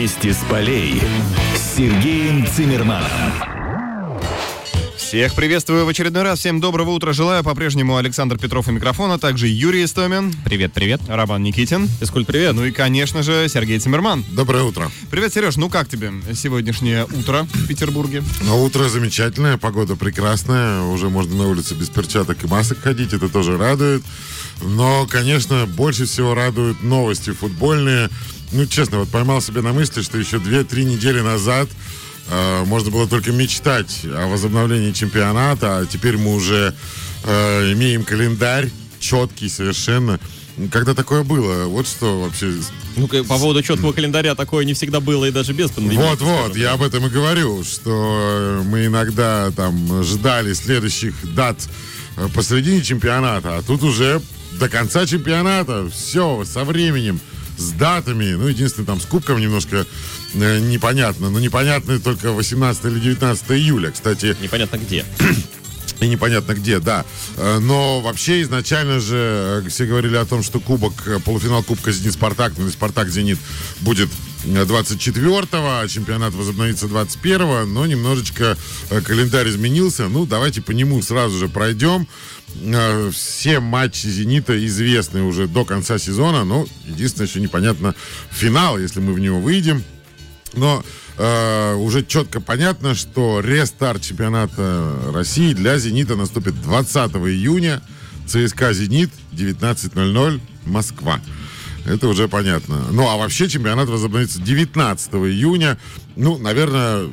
Вести с полей с Сергеем Цимерманом. Всех приветствую в очередной раз. Всем доброго утра желаю. По-прежнему Александр Петров у микрофона, а также Юрий Истомин. Привет, привет. Роман Никитин. Физкульт, привет. Ну и, конечно же, Сергей Цимерман. Доброе утро. Привет, Сереж. Ну как тебе сегодняшнее утро в Петербурге? Ну, утро замечательное, погода прекрасная. Уже можно на улице без перчаток и масок ходить, это тоже радует. Но, конечно, больше всего радуют новости футбольные. Ну, честно, вот поймал себя на мысли, что еще 2-3 недели назад э, можно было только мечтать о возобновлении чемпионата, а теперь мы уже э, имеем календарь четкий совершенно. Когда такое было? Вот что вообще... Ну, по поводу четкого календаря такое не всегда было и даже без пандемии. Вот-вот, я об этом и говорю, что мы иногда там ждали следующих дат э, посредине чемпионата, а тут уже до конца чемпионата все со временем с датами. Ну, единственное, там с кубком немножко э, непонятно. Но непонятно только 18 или 19 июля. Кстати, Непонятно где. и непонятно где, да. Э, Но вообще изначально же э, все говорили о том, что кубок, э, полуфинал Кубка Зенит-Спартак, ну, Спартак-Зенит будет э, 24-го, а чемпионат возобновится 21-го, но немножечко календарь изменился. Ну, давайте по нему сразу же пройдем. Все матчи «Зенита» известны уже до конца сезона, но единственное, еще непонятно финал, если мы в него выйдем. Но э, уже четко понятно, что рестарт чемпионата России для «Зенита» наступит 20 июня. ЦСКА «Зенит» 19.00 Москва. Это уже понятно. Ну, а вообще чемпионат возобновится 19 июня. Ну, наверное,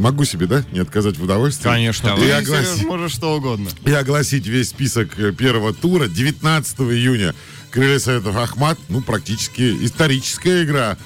могу себе, да, не отказать в удовольствии. Конечно. И Ты, огласить- Сереж, можешь что угодно. и огласить весь список э, первого тура 19 июня. Крылья Советов Ахмат, ну, практически историческая игра,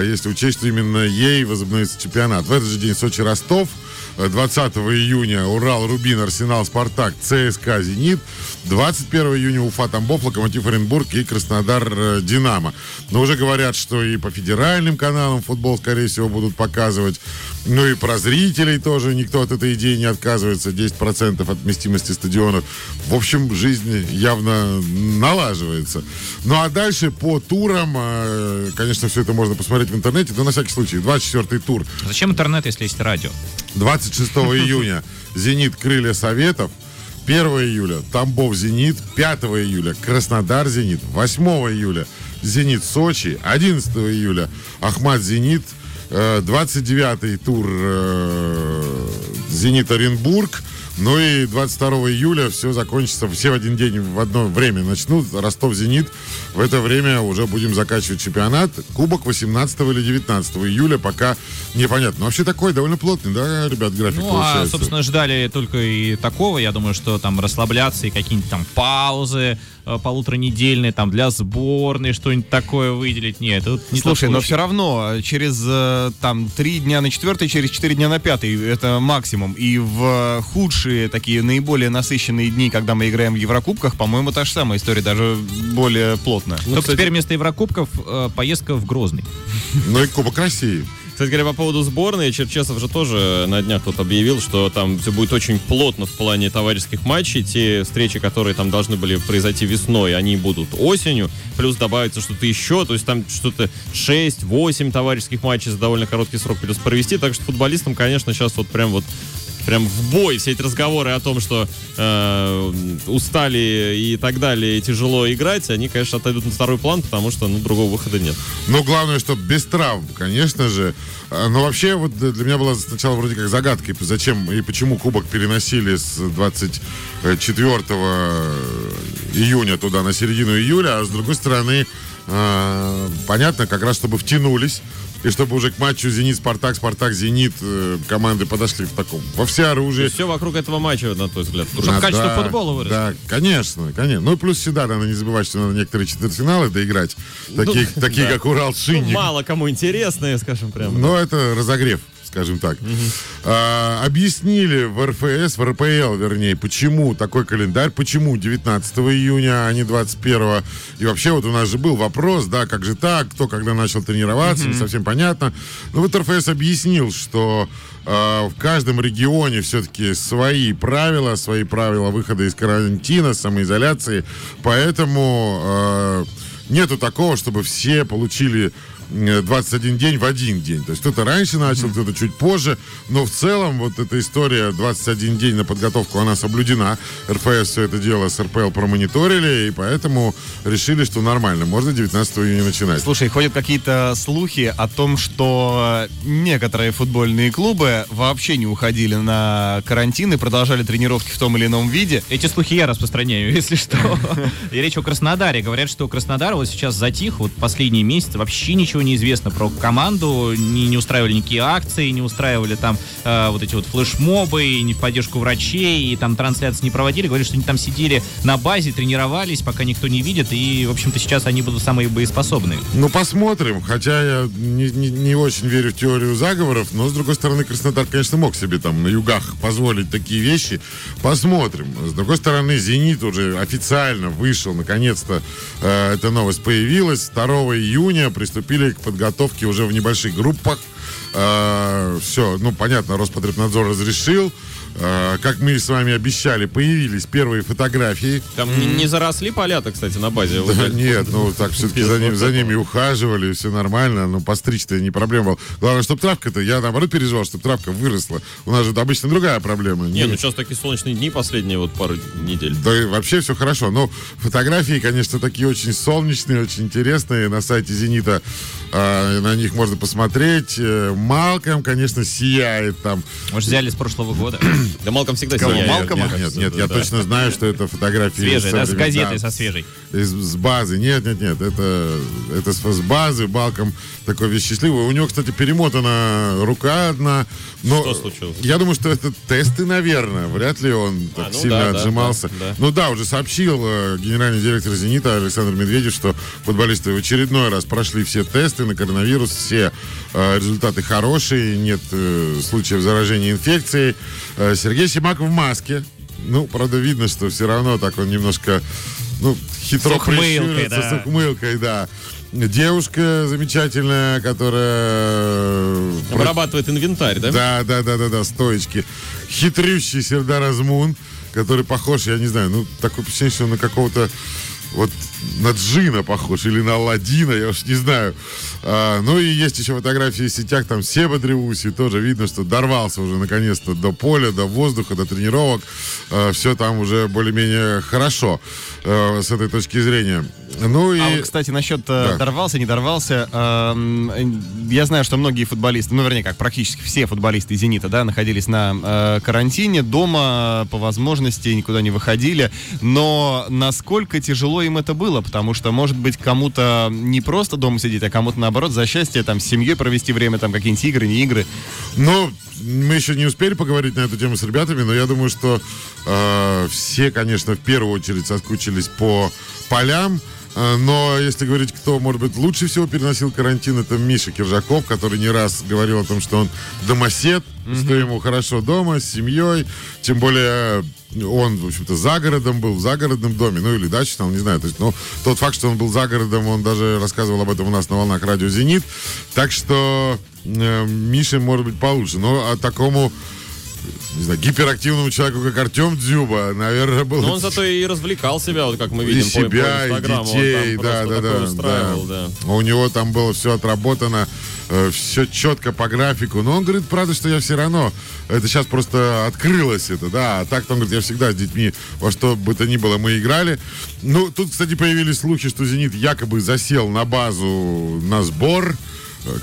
если учесть, что именно ей возобновится чемпионат. В этот же день Сочи-Ростов, 20 июня Урал, Рубин, Арсенал, Спартак, ЦСКА, Зенит. 21 июня Уфа, Тамбов, Локомотив Оренбург и Краснодар, э, Динамо. Но уже говорят, что и по федеральным каналам футбол, скорее всего, будут показывать. Ну и про зрителей тоже никто от этой идеи не отказывается. 10% от вместимости стадионов. В общем, жизнь явно налаживается. Ну а дальше по турам, э, конечно, все это можно посмотреть в интернете, но на всякий случай, 24 тур, Зачем интернет, если есть радио? 26 июня «Зенит. Крылья Советов». 1 июля Тамбов «Зенит». 5 июля Краснодар «Зенит». 8 июля «Зенит. Сочи». 11 июля Ахмат «Зенит». Э, 29 тур э, «Зенит. Оренбург». Ну и 22 июля все закончится, все в один день, в одно время начнут. Ростов-Зенит. В это время уже будем заканчивать чемпионат. Кубок 18 или 19 июля, пока непонятно. Но вообще такой довольно плотный, да, ребят, график Ну, а, получается? собственно, ждали только и такого. Я думаю, что там расслабляться и какие-нибудь там паузы э, полуторанедельные там для сборной, что-нибудь такое выделить. Нет, это не Слушай, но все равно через э, там три дня на четвертый, через четыре дня на пятый это максимум. И в э, худшие такие наиболее насыщенные дни, когда мы играем в Еврокубках, по-моему, та же самая история, даже более плотно. Только теперь вместо Еврокубков э, поездка в Грозный. Ну и Кубок России. Кстати говоря, по поводу сборной, Черчесов же тоже на днях тут объявил, что там все будет очень плотно в плане товарищеских матчей. Те встречи, которые там должны были произойти весной, они будут осенью. Плюс добавится что-то еще, то есть там что-то 6-8 товарищеских матчей за довольно короткий срок придется провести. Так что футболистам, конечно, сейчас вот прям вот прям в бой все эти разговоры о том, что э, устали и так далее, и тяжело играть, они, конечно, отойдут на второй план, потому что ну, другого выхода нет. Но главное, чтобы без травм, конечно же. А, Но вообще, вот для меня была сначала вроде как загадкой, зачем и почему Кубок переносили с 24 июня туда на середину июля, а с другой стороны, а, понятно, как раз чтобы втянулись. И чтобы уже к матчу «Зенит-Спартак», «Спартак-Зенит» э, команды подошли в таком, во всеоружии. Все вокруг этого матча, на твой взгляд. Чтобы А, качество да, футбола выросло. Да, конечно, конечно. Ну и плюс всегда надо не забывать, что надо некоторые четвертьфиналы доиграть. Такие, такие да. как Урал Ну, мало кому интересные, скажем прямо. Но это разогрев, скажем так. А, объяснили в РФС, в РПЛ, вернее, почему такой календарь, почему 19 июня, а не 21. И вообще вот у нас же был вопрос, да, как же так, кто когда начал тренироваться, не совсем понятно. Но вот РФС объяснил, что а, в каждом регионе все-таки свои правила, свои правила выхода из карантина, самоизоляции. Поэтому а, нету такого, чтобы все получили 21 день в один день. То есть кто-то раньше начал, кто-то чуть позже. Но в целом вот эта история 21 день на подготовку, она соблюдена. РФС все это дело с РПЛ промониторили, и поэтому решили, что нормально. Можно 19 июня начинать. Слушай, ходят какие-то слухи о том, что некоторые футбольные клубы вообще не уходили на карантин и продолжали тренировки в том или ином виде. Эти слухи я распространяю, если что. И речь о Краснодаре. Говорят, что Краснодар вот сейчас затих, вот последние месяцы вообще ничего не известно про команду, не, не устраивали никакие акции, не устраивали там э, вот эти вот флешмобы, и не в поддержку врачей, и там трансляции не проводили. Говорят, что они там сидели на базе, тренировались, пока никто не видит, и, в общем-то, сейчас они будут самые боеспособные. Ну, посмотрим. Хотя я не, не- не очень верю в теорию заговоров, но, с другой стороны, Краснодар, конечно, мог себе там на югах позволить такие вещи. Посмотрим. С другой стороны, «Зенит» уже официально вышел, наконец-то э, эта новость появилась. 2 июня приступили к подготовке уже в небольших группах. все, ну, понятно, Роспотребнадзор разрешил. Э, как мы с вами обещали, появились первые фотографии. Там не, не заросли поля-то, кстати, на базе. Да, Вот нет, ну так все-таки за, ним- за ними ухаживали, все нормально, ну постричь-то не проблема была. Главное, чтобы травка-то, я наоборот переживал, чтобы травка выросла. У нас же обычно другая проблема. Не, ну сейчас такие солнечные дни последние вот пару недель. Да и вообще все хорошо. Но фотографии, конечно, такие очень солнечные, очень интересные. На сайте «Зенита» а, на них можно посмотреть. Э, Малком, конечно, сияет там. Может, взяли с прошлого года? Да Малком всегда Кого, сияет, Малкома? Нет, кажется, нет, да, я да. точно знаю, что это фотографии. Свежие, да, с газетой, да, со свежей. Из, с базы. Нет, нет, нет. Это, это с, с базы. Балком такой весь счастливый. У него, кстати, перемотана рука одна. Но Что случилось? Я думаю, что это тесты, наверное. Вряд ли он так ну сильно да, отжимался. да, да. Ну да, уже сообщил э, генеральный директор «Зенита» Александр Медведев, что футболисты в очередной раз прошли все тесты на коронавирус. Все э, результаты хорошие. Нет э, случаев заражения инфекцией. Э, Сергей Симаков в маске. Ну, правда, видно, что все равно так он немножко, ну, хитро С ухмылкой, да. с ухмылкой, да. Девушка замечательная, которая... э, Обрабатывает инвентарь, да? Да, да, да, да, да, стоечки. Хитрющий Сердар Азмун, который похож, я не знаю, ну, такое впечатление, что на какого-то вот на Джина похож или на Алладина, я уж не знаю. А, ну и есть еще фотографии в сетях, там Себа Древуси, тоже видно, что дорвался уже наконец-то до поля, до воздуха, до тренировок. все там уже более-менее хорошо э, с этой точки зрения. Ну и... А вот, кстати, насчет э, Да. дорвался, не дорвался. э, я знаю, что многие футболисты, ну, вернее, как практически все футболисты «Зенита», да, находились на э, карантине, дома, по возможности, никуда не выходили. Но насколько тяжело им это было? Потому что, может быть, кому-то не просто дома сидеть, а кому-то, наоборот, за счастье, там, с семьей провести время, там, какие-нибудь игры, не игры. Ну, мы еще не успели поговорить на эту тему с ребятами, но я думаю, что э, все, конечно, в первую очередь соскучились по полям. Э, Но если говорить, кто, может быть, лучше всего переносил карантин, это Миша Киржаков, который не раз говорил о том, что он домосед, что ему хорошо дома, с семьей. Тем более он, в общем-то, за городом был, в загородном доме, ну или даче, там, не знаю. То есть, ну, тот факт, что он был за городом, он даже рассказывал об этом у нас на волнах радио «Зенит». Так что э, Мише может быть получше. Но а такому не знаю, гиперактивному человеку, как Артем Дзюба, наверное, было... Но он зато и развлекал себя, вот как мы и видим по, по себя, и детей, да, да, да, устраивал, да. У него там было все отработано, все четко по графику. Но он говорит, правда, что я все равно, это сейчас просто открылось это, да. А так, он говорит, я всегда с детьми во что бы то ни было мы играли. Ну, тут, кстати, появились слухи, что «Зенит» якобы засел на базу на сбор, Э,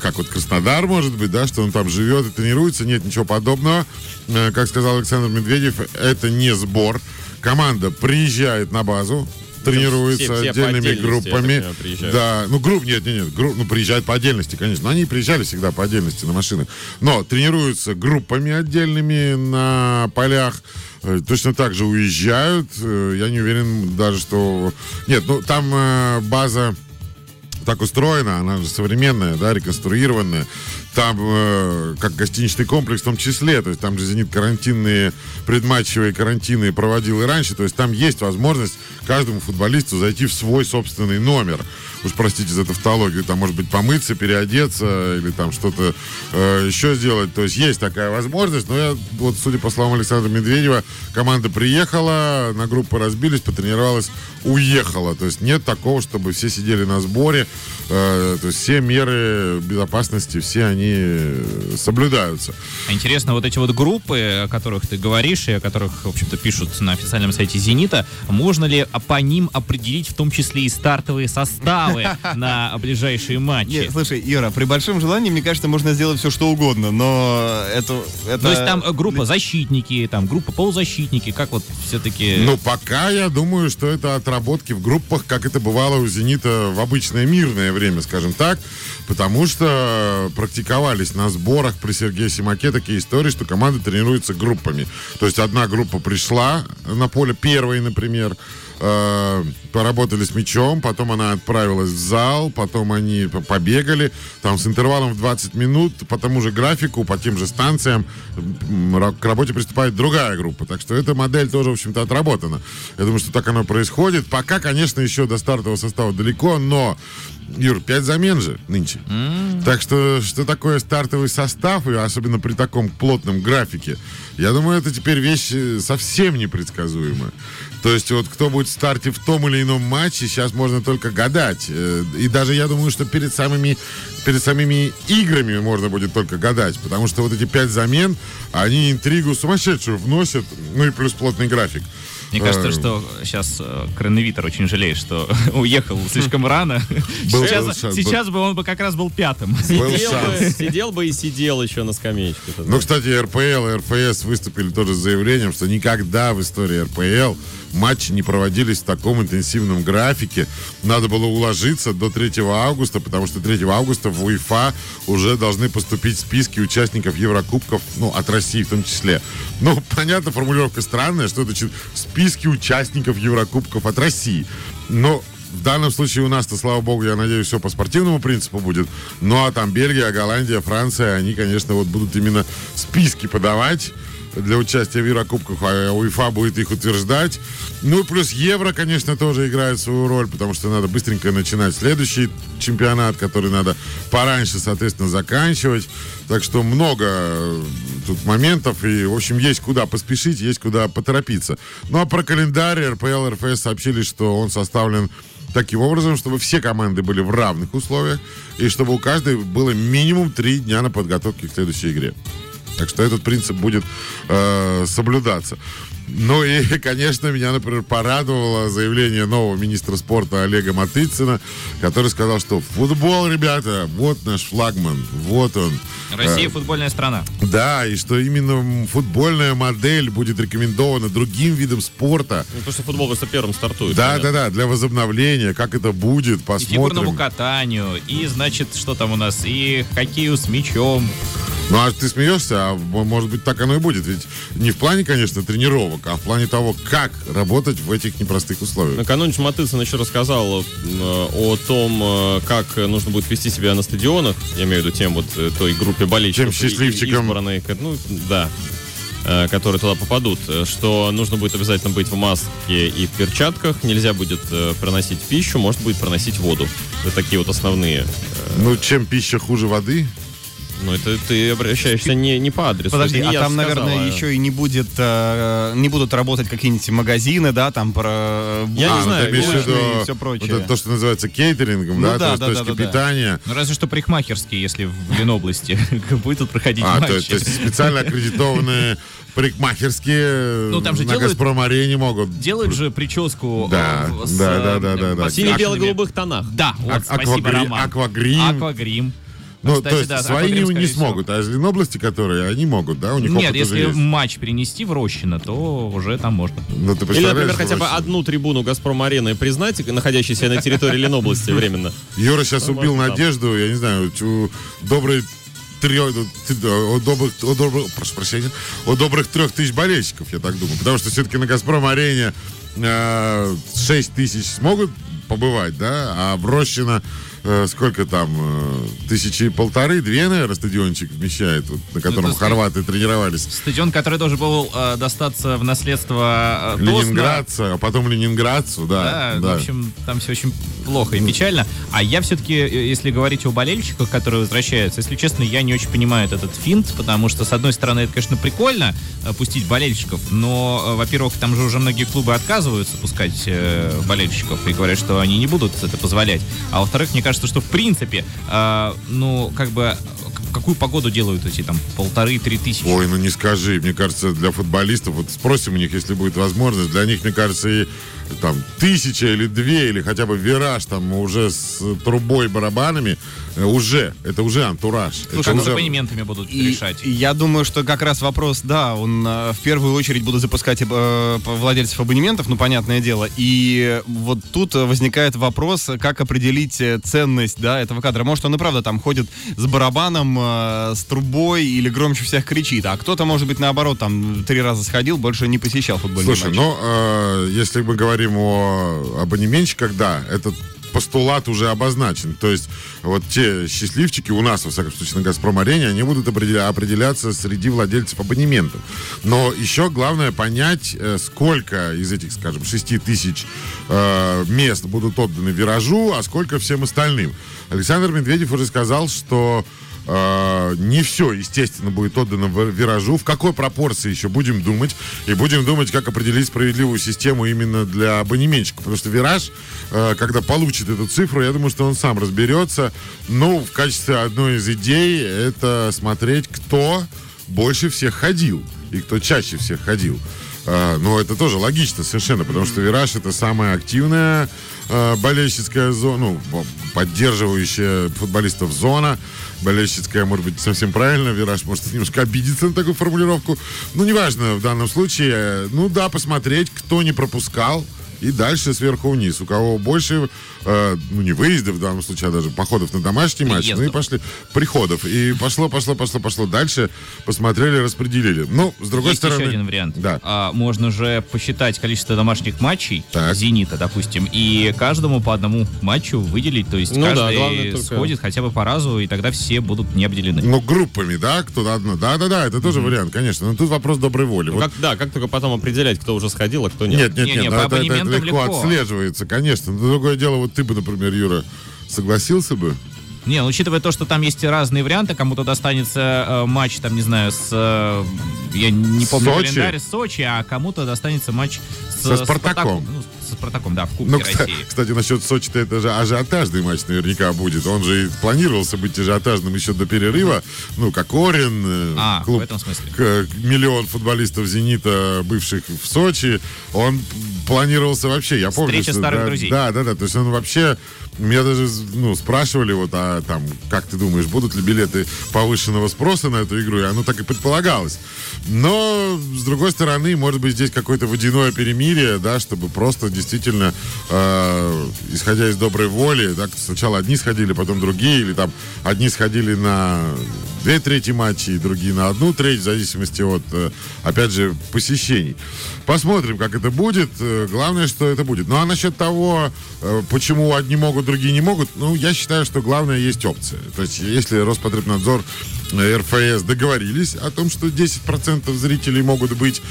как вот Краснодар, может быть, да, что он там живет и тренируется. Нет ничего подобного. Э, Как сказал Александр Медведев, это не сбор. Команда приезжает на базу, тренируется все- все отдельными группами. понимаю. Да, ну групп нет, нет, нет, групп, ну приезжают по отдельности, конечно. Но они приезжали всегда по отдельности на машинах. Но тренируются группами отдельными на полях. Э, Точно так же уезжают. Э, Я не уверен даже, что... Нет, ну там э, база так устроена, она же современная, да, реконструированная. там э, как гостиничный комплекс в том числе, то есть там же «Зенит» карантинные, предматчевые карантины проводил и раньше, то есть там есть возможность каждому футболисту зайти в свой собственный номер. Уж простите за тавтологию, там может быть помыться, переодеться или там что-то э, еще сделать. То есть есть такая возможность, но я, вот судя по словам Александра Медведева, команда приехала, на группы разбились, потренировалась, уехала. То есть нет такого, чтобы все сидели на сборе. Э, то есть все меры безопасности, все они э, соблюдаются. А Интересно, вот эти вот группы, о которых ты говоришь, и о которых, в общем-то, пишут на официальном сайте «Зенита», можно ли по ним определить в том числе и стартовые составы на ближайшие матчи? Нет, слушай, Ира, при большом желании, мне кажется, можно сделать все, что угодно, но это... это... То есть там э, группа защитники, там группа полузащитники, как вот все-таки... Ну, пока я думаю, что это отработки в группах, как это бывало у «Зенита» в обычное мирное время, скажем так, потому что практиковались на сборах при Сергее Симаке такие истории, что команда тренируется группами. То есть одна группа пришла на поле первой, например, э, поработали с мячом, потом она отправилась в зал, потом они побегали, там с интервалом в 20 минут по тому же графику, по тем же станциям к работе приступает другая группа. Так что эта модель тоже, в общем-то, отработана. Я думаю, что так оно происходит. Пока, конечно, еще до стартового состава далеко, но Юр, пять замен же нынче. Так что, что такое стартовый состав, и особенно при таком плотном графике, я думаю, это теперь вещь э, совсем непредсказуемая. То есть вот кто будет в старте в том или ином матче, сейчас можно только гадать. Э, И даже я думаю, что перед самыми, перед самими играми можно будет только гадать. Потому что вот эти пять замен, они интригу сумасшедшую вносят. Ну и плюс плотный график. Мне кажется, Э, что сейчас Кроновитер очень жалеет, что уехал слишком рано. Был Сейчас, шанс, сейчас бы он бы как раз был пятым. Был Сидел бы, шанс. сидел бы и сидел еще на скамеечке. Ну, кстати, РПЛ и РФС выступили тоже с заявлением, что никогда в истории РПЛ матчи не проводились в таком интенсивном графике. Надо было уложиться до 3 августа, потому что 3 августа в УЕФА уже должны поступить списки участников Еврокубков, ну, от России в том числе. Ну, понятно, формулировка странная, что это значит списки участников Еврокубков от России. Но в данном случае у нас-то, слава богу, я надеюсь, все по спортивному принципу будет. Ну, а там Бельгия, Голландия, Франция, они, конечно, вот будут именно списки подавать для участия в Еврокубках, а УЕФА будет их утверждать. Ну, плюс Евро, конечно, тоже играет свою роль, потому что надо быстренько начинать следующий чемпионат, который надо пораньше, соответственно, заканчивать. Так что много э, тут моментов, и, в общем, есть куда поспешить, есть куда поторопиться. Ну, а про календарь РПЛ, РФС сообщили, что он составлен таким образом, чтобы все команды были в равных условиях, и чтобы у каждой было минимум три дня на подготовке к следующей игре. Так что этот принцип будет э, соблюдаться. Ну и, конечно, меня, например, порадовало заявление нового министра спорта Олега Матыцына, который сказал, что футбол, ребята, вот наш флагман, вот он. Россия Э, футбольная страна. да, и что именно футбольная модель будет рекомендована другим видам спорта. Ну, потому что футбол просто первым стартует. Да, понятно. да, да, для возобновления, как это будет, И фигурному посмотрим. катанию, и, значит, что там у нас, и хоккею с мячом. Ну, а ты смеешься, а может быть так оно и будет. Ведь не в плане, конечно, тренировок, а в плане того, как работать в этих непростых условиях. Накануне Матыцын еще рассказал э, о том, э, как нужно будет вести себя на стадионах. Я имею в виду тем вот э, той группе болельщиков. Тем счастливчикам. и- избранной, ну, да которые туда попадут, что нужно будет обязательно быть в маске и в перчатках, нельзя будет проносить пищу, может будет проносить воду. Это такие вот основные. Ну, чем пища хуже воды? Но это ты обращаешься не, не по адресу. Подожди, не а я там, сказал, наверное, а- еще и не будет, э, не будут работать какие-нибудь магазины, да, там про... Я не А, ну, знаю, ты виду и все прочее. вот это то, что называется кейтерингом, Ну да, да, то есть да, точки да, да, да. питания. Ну, разве что парикмахерские, если в Ленобласти будет проходить А, то, матчи. то есть специально аккредитованные парикмахерские Ну, там же на делают- Газпром-арене могут. Делают же прическу Да, э, с, да, э, да, да, да, да. В подкрашенными- сине-бело-голубых тонах. Да, вот, Ак- спасибо, аквагри- Роман. аквагрим. Аквагрим. Ну, Кстати, то есть да, свои не, не смогут, а из Ленобласти, которые, они могут, да? У них Нет, опыт уже если есть. матч перенести в Рощино, то уже там можно. Ну, ты Или, например, хотя бы одну трибуну Газпром-арены признать, находящейся на территории Ленобласти временно. Юра сейчас Ну, убил может, там. надежду, я не знаю, у доброй трех, о добрых, о добрых, прошу прощения, о добрых трех тысяч болельщиков, я так думаю. Потому что все-таки на Газпром-арене э, 6 тысяч смогут побывать, да, а в Рощино э, сколько там, э, тысячи полторы, две, наверное, стадиончик вмещает, вот, на котором ста- хорваты тренировались. Стадион, который должен был э, достаться в наследство э. Ленинградца, а потом Ленинградцу, Да, да. в общем, там все очень плохо и печально. А я все-таки, если говорить о болельщиках, которые возвращаются, если честно, я не очень понимаю этот финт, потому что, с одной стороны, это, конечно, прикольно э, пустить болельщиков, но, э, во-первых, там же уже многие клубы отказываются пускать э, болельщиков и говорят, что они не будут это позволять. А во-вторых, мне кажется, что, в принципе, э, ну, как бы, какую погоду делают эти там полторы-три тысячи? Ой, ну не скажи, мне кажется, для футболистов, вот спросим у них, если будет возможность, для них, мне кажется, и там тысяча или две, или хотя бы вираж там уже с трубой, барабанами, э, уже, это уже антураж. Слушай, это ну, с уже... абонементами будут И, решать. и я думаю, что как раз вопрос, да, он э, в первую очередь будут запускать э, владельцев абонементов, ну, понятное дело. И вот тут возникает вопрос, как определить э, ценность, да, этого кадра. Может, он и правда там ходит с барабаном, э, с трубой или громче всех кричит, а кто-то, может быть, наоборот, там три раза сходил, больше не посещал футбольный Слушай, матч. ну, э, если мы говорим о абонементчиках, да, этот постулат уже обозначен. То есть вот те счастливчики у нас, во всяком случае, на «Газпром-арене», они будут определя- определяться среди владельцев абонементов. Но еще главное понять, э, сколько из этих, скажем, 6 тысяч э, мест будут отданы «Виражу», а сколько всем остальным. Александр Медведев уже сказал, что э, не все, естественно, будет отдано в виражу. В какой пропорции еще будем думать. И будем думать, как определить справедливую систему именно для абонементчика. Потому что вираж, э, когда получит эту цифру, я думаю, что он сам разберется. Ну, в качестве одной из идей, это смотреть, кто больше всех ходил. И кто чаще всех ходил. А, Но это тоже логично совершенно, потому что «Вираж» — это самая активная э, болельщицкая зона, ну, поддерживающая футболистов зона. Болельщицкая, может быть, совсем правильно. «Вираж» может немножко обидеться на такую формулировку. Ну, неважно в данном случае. Э, Ну да, посмотреть, кто не пропускал. И дальше сверху вниз. У кого больше, э, ну не выездов в данном случае, а даже походов на домашний матч, ну и пошли приходов. И пошло, пошло, пошло, пошло. Дальше посмотрели, распределили. Ну, с другой Есть стороны... еще один вариант. Да. А, можно же посчитать количество домашних матчей Так. «Зенита», допустим, и каждому по одному матчу выделить. То есть Ну да, каждый главное только- сходит хотя бы по разу, и тогда все будут не обделены. Ну, группами, да, кто-то одно. Да-да-да, это тоже вариант, конечно. Но тут вопрос доброй воли. Ну, Вот как, да, как только потом определять, кто уже сходил, а кто нет. Нет, нет, Не-не, нет, по ну, это, это- это легко, легко. отслеживается, конечно. Но другое дело, вот ты бы, например, Юра, согласился бы? Не, ну, учитывая то, что там есть разные варианты, кому-то достанется э, матч, там, не знаю, с... э, я не помню Сочи? календарь, с Сочи, а кому-то достанется матч с, Со «Спартаком». Ну, со «Спартаком», да, в Кубке Ну, кстати, России. кстати, насчет Сочи-то это же ажиотажный матч наверняка будет. Он же и планировался быть ажиотажным еще до перерыва. Ну, как Орен, э, А, клуб, в этом смысле. к- миллион футболистов «Зенита», бывших в Сочи, он планировался вообще, я помню. Встреча старых да, друзей. Да, да, да, то есть он вообще, меня даже, ну, спрашивали вот, а там, как ты думаешь, будут ли билеты повышенного спроса на эту игру, и оно так и предполагалось. Но, с другой стороны, может быть, здесь какое-то водяное перемирие, да, чтобы просто действительно, э, исходя из доброй воли, да, сначала одни сходили, потом другие, или там одни сходили на две трети матчей, другие на одну треть, в зависимости от, э, опять же, посещений. Посмотрим, как это будет. Э, Главное, что это будет. Ну, а насчет того, э, почему одни могут, другие не могут, ну, я считаю, что главное есть опция. То есть, если Роспотребнадзор э, РФС договорились о том, что 10% зрителей могут быть,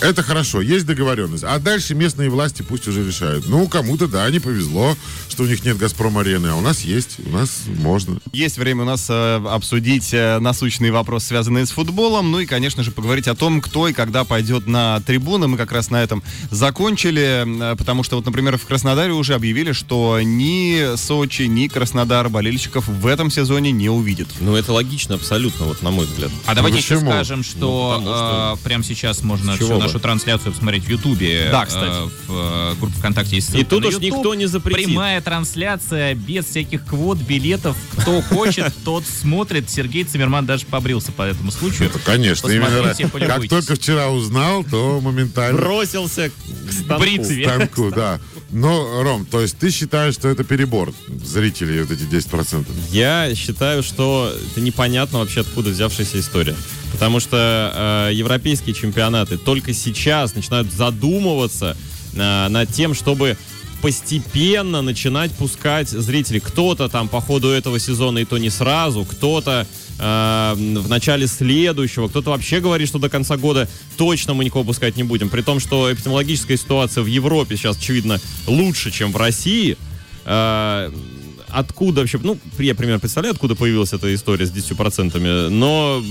это хорошо, есть договоренность. А дальше местные власти пусть уже решают. Ну, кому-то, да, не повезло, что у них нет «Газпром-арены», а у нас есть, у нас можно. Есть время у нас э, обсудить э, насущный вопрос, связанный с футболом, ну и, конечно же, поговорить о том, кто и когда пойдет на трибуны. Мы как раз на этом закончили, э, потому что вот, например, в Краснодаре уже объявили, что ни Сочи, ни Краснодар болельщиков в этом сезоне не увидит. Ну, это логично абсолютно, вот на мой взгляд. А давайте еще почему? скажем, что Ну, что- э, прямо сейчас можно всю бы? нашу трансляцию посмотреть в Ютубе. Да, кстати. э, в э, группе ВКонтакте есть ссылка И тут на уж YouTube. никто не запретит. Прямая трансляция, без всяких квот, билетов. Кто хочет, тот смотрит. Сергей Цимерман даже побрился по этому случаю. Это, конечно, именно как только вчера узнал, то моментально Бросился к станку. Бритве. станку, да. Но, Ром, то есть ты считаешь, что это перебор зрителей, вот эти 10%? Я считаю, что это непонятно вообще, откуда взявшаяся история. Потому что э, европейские чемпионаты только сейчас начинают задумываться э, над тем, чтобы постепенно начинать пускать зрителей. Кто-то там по ходу этого сезона и то не сразу, кто-то э, в начале следующего, кто-то вообще говорит, что до конца года точно мы никого пускать не будем. При том, что эпидемиологическая ситуация в Европе сейчас, очевидно, лучше, чем в России. Э, откуда вообще, ну, я примерно представляю, откуда появилась эта история с 10%, но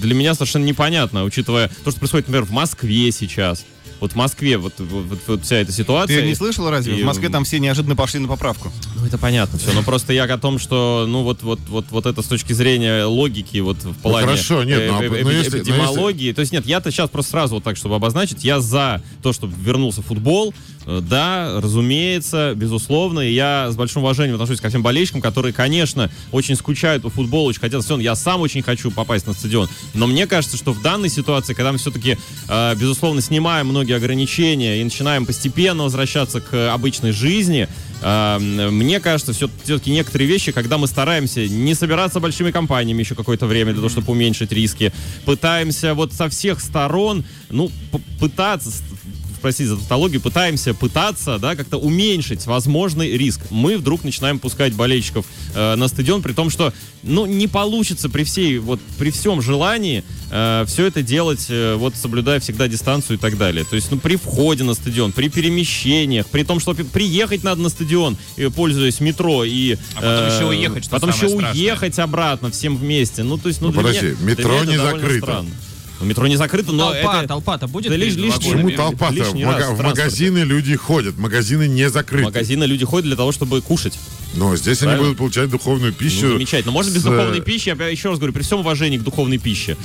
для меня совершенно непонятно, учитывая то, что происходит, например, в Москве сейчас. Вот в Москве вот, вот- вот- вся эта ситуация. Ты не слышал разве? И, В Москве там все неожиданно пошли на поправку. Ну, это понятно все. Но просто я о том, что, ну, вот, вот, вот, вот это с точки зрения логики, вот в плане хорошо, нет, э, ну, а- э, ну, эпи- если- ну, эпидемиологии. То есть, нет, я-то сейчас просто сразу вот так, чтобы обозначить, я за то, чтобы вернулся футбол. Э, Да, разумеется, безусловно. И я с большим уважением отношусь ко всем болельщикам, которые, конечно, очень скучают по футболу, очень хотят стадион. Я сам очень хочу попасть на стадион. Но мне кажется, что в данной ситуации, когда мы все-таки, э, безусловно, снимаем многие ограничения и начинаем постепенно возвращаться к обычной жизни, э, мне кажется, все-таки некоторые вещи, когда мы стараемся не собираться большими компаниями еще какое-то время для того, чтобы уменьшить риски, пытаемся вот со всех сторон, ну, пытаться простите за тавтологию, пытаемся пытаться, да, как-то уменьшить возможный риск. Мы вдруг начинаем пускать болельщиков э, на стадион, при том, что, ну, не получится при всей, вот, при всем желании все это делать, э, вот, соблюдая всегда дистанцию и так далее. То есть, ну, при входе на стадион, при перемещениях, при том, что приехать надо на стадион, э, пользуясь метро, и... э, А потом еще уехать, что Потом еще страшное. уехать обратно всем вместе. Ну, то есть, ну, Ну, для подожди, меня- для метро не закрыто. странно. Ну, метро не закрыто, но толпа, это... толпа-то будет Да лишь- лишь? Почему толпа-то? В, мага- в в магазины люди ходят, магазины не В закрыты. магазины люди ходят для того, чтобы кушать. Но здесь они Правильно. будут получать духовную пищу. Ну, замечательно. Можно без с, э, духовной пищи, я еще раз говорю, при всем уважении к духовной пище,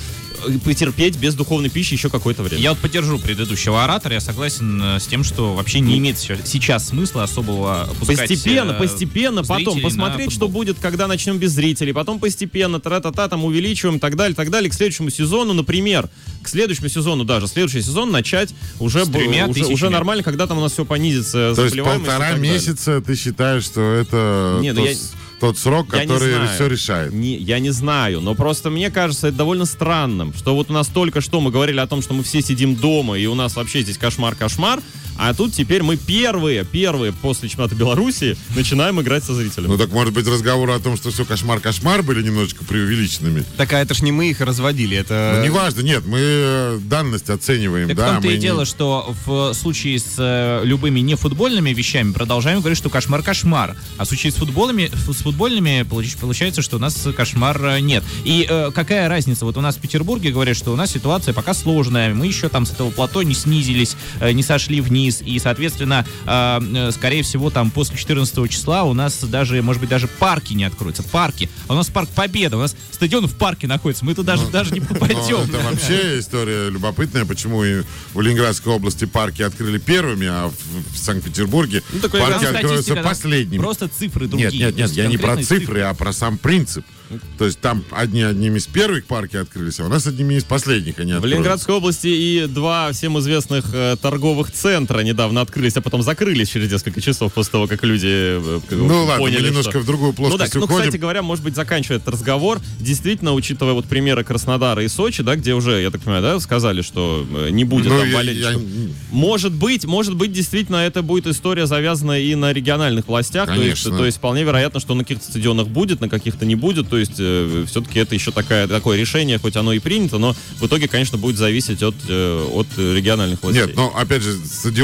э, потерпеть без духовной пищи еще какое-то время. Я вот поддержу предыдущего оратора, я согласен э, с тем, что вообще не имеет сейчас- смысла особого пускать Постепенно, постепенно, потом посмотреть, что будет, когда начнем без зрителей, потом постепенно, тра-та-та, там увеличиваем, так далее, так далее, к следующему сезону, например, к следующему сезону даже, следующий сезон начать уже, уже, тысячами. уже нормально, когда там у нас все понизится, То есть полтора месяца ты считаешь, что это Не, ну тот, я- тот срок, Я который все решает? Не- я не знаю, но просто мне кажется это довольно странным, что вот у нас только что мы говорили о том, что мы все сидим дома, и у нас вообще здесь кошмар-кошмар, а тут теперь мы первые, первые после чемпионата Беларуси начинаем играть со зрителями. Ну так может быть разговор о том, что все кошмар-кошмар были немножечко преувеличенными. Так, а это ж не мы их разводили, это... Ну, неважно, нет, мы э, данность оцениваем, Так да. в том-то мы и не- дело, что в случае с э, любыми нефутбольными вещами продолжаем говорить, что кошмар-кошмар. А в случае с, футболами, с футбольными получ- получается, что у нас кошмар э, нет. И э, какая разница? Вот у нас в Петербурге говорят, что у нас ситуация пока сложная. Мы еще там с этого плато не снизились, э, не сошли вниз. И, соответственно, э, э, скорее всего, там после 14 числа у нас даже, может быть, даже парки не откроются. Парки. А у нас парк Победа. У нас стадион в парке находится. Мы туда даже, даже не Ну, попадем. это вообще история любопытная, почему и в Ленинградской области парки открыли первыми, а в, в Санкт-Петербурге Ну, парки откроются последними. Просто цифры другие. Нет, нет, нет, я не про цифры, а про сам принцип. То есть там одни одними из первых парки открылись, а у нас одними из последних они В откроются. Ленинградской области и два всем известных э, торговых центра недавно открылись, а потом закрылись через несколько часов после того, как люди э, как бы Ну ладно, поняли, мы немножко что- в другую Ну плоскость так, ну, уходим. кстати говоря, может быть, заканчивая этот разговор, действительно, учитывая вот примеры Краснодара и Сочи, да, где уже, я так понимаю, да, сказали, что э, не будет Ну, там я- болельщиков. я- Может быть, может быть, действительно, это будет история завязана и на региональных властях. То есть, Конечно. то есть вполне вероятно, что на каких-то стадионах будет, на каких-то не будет. То есть все-таки это еще такая, такое решение, хоть оно и принято, но в итоге, конечно, будет зависеть от, э, от региональных властей. Нет, но опять же, стадион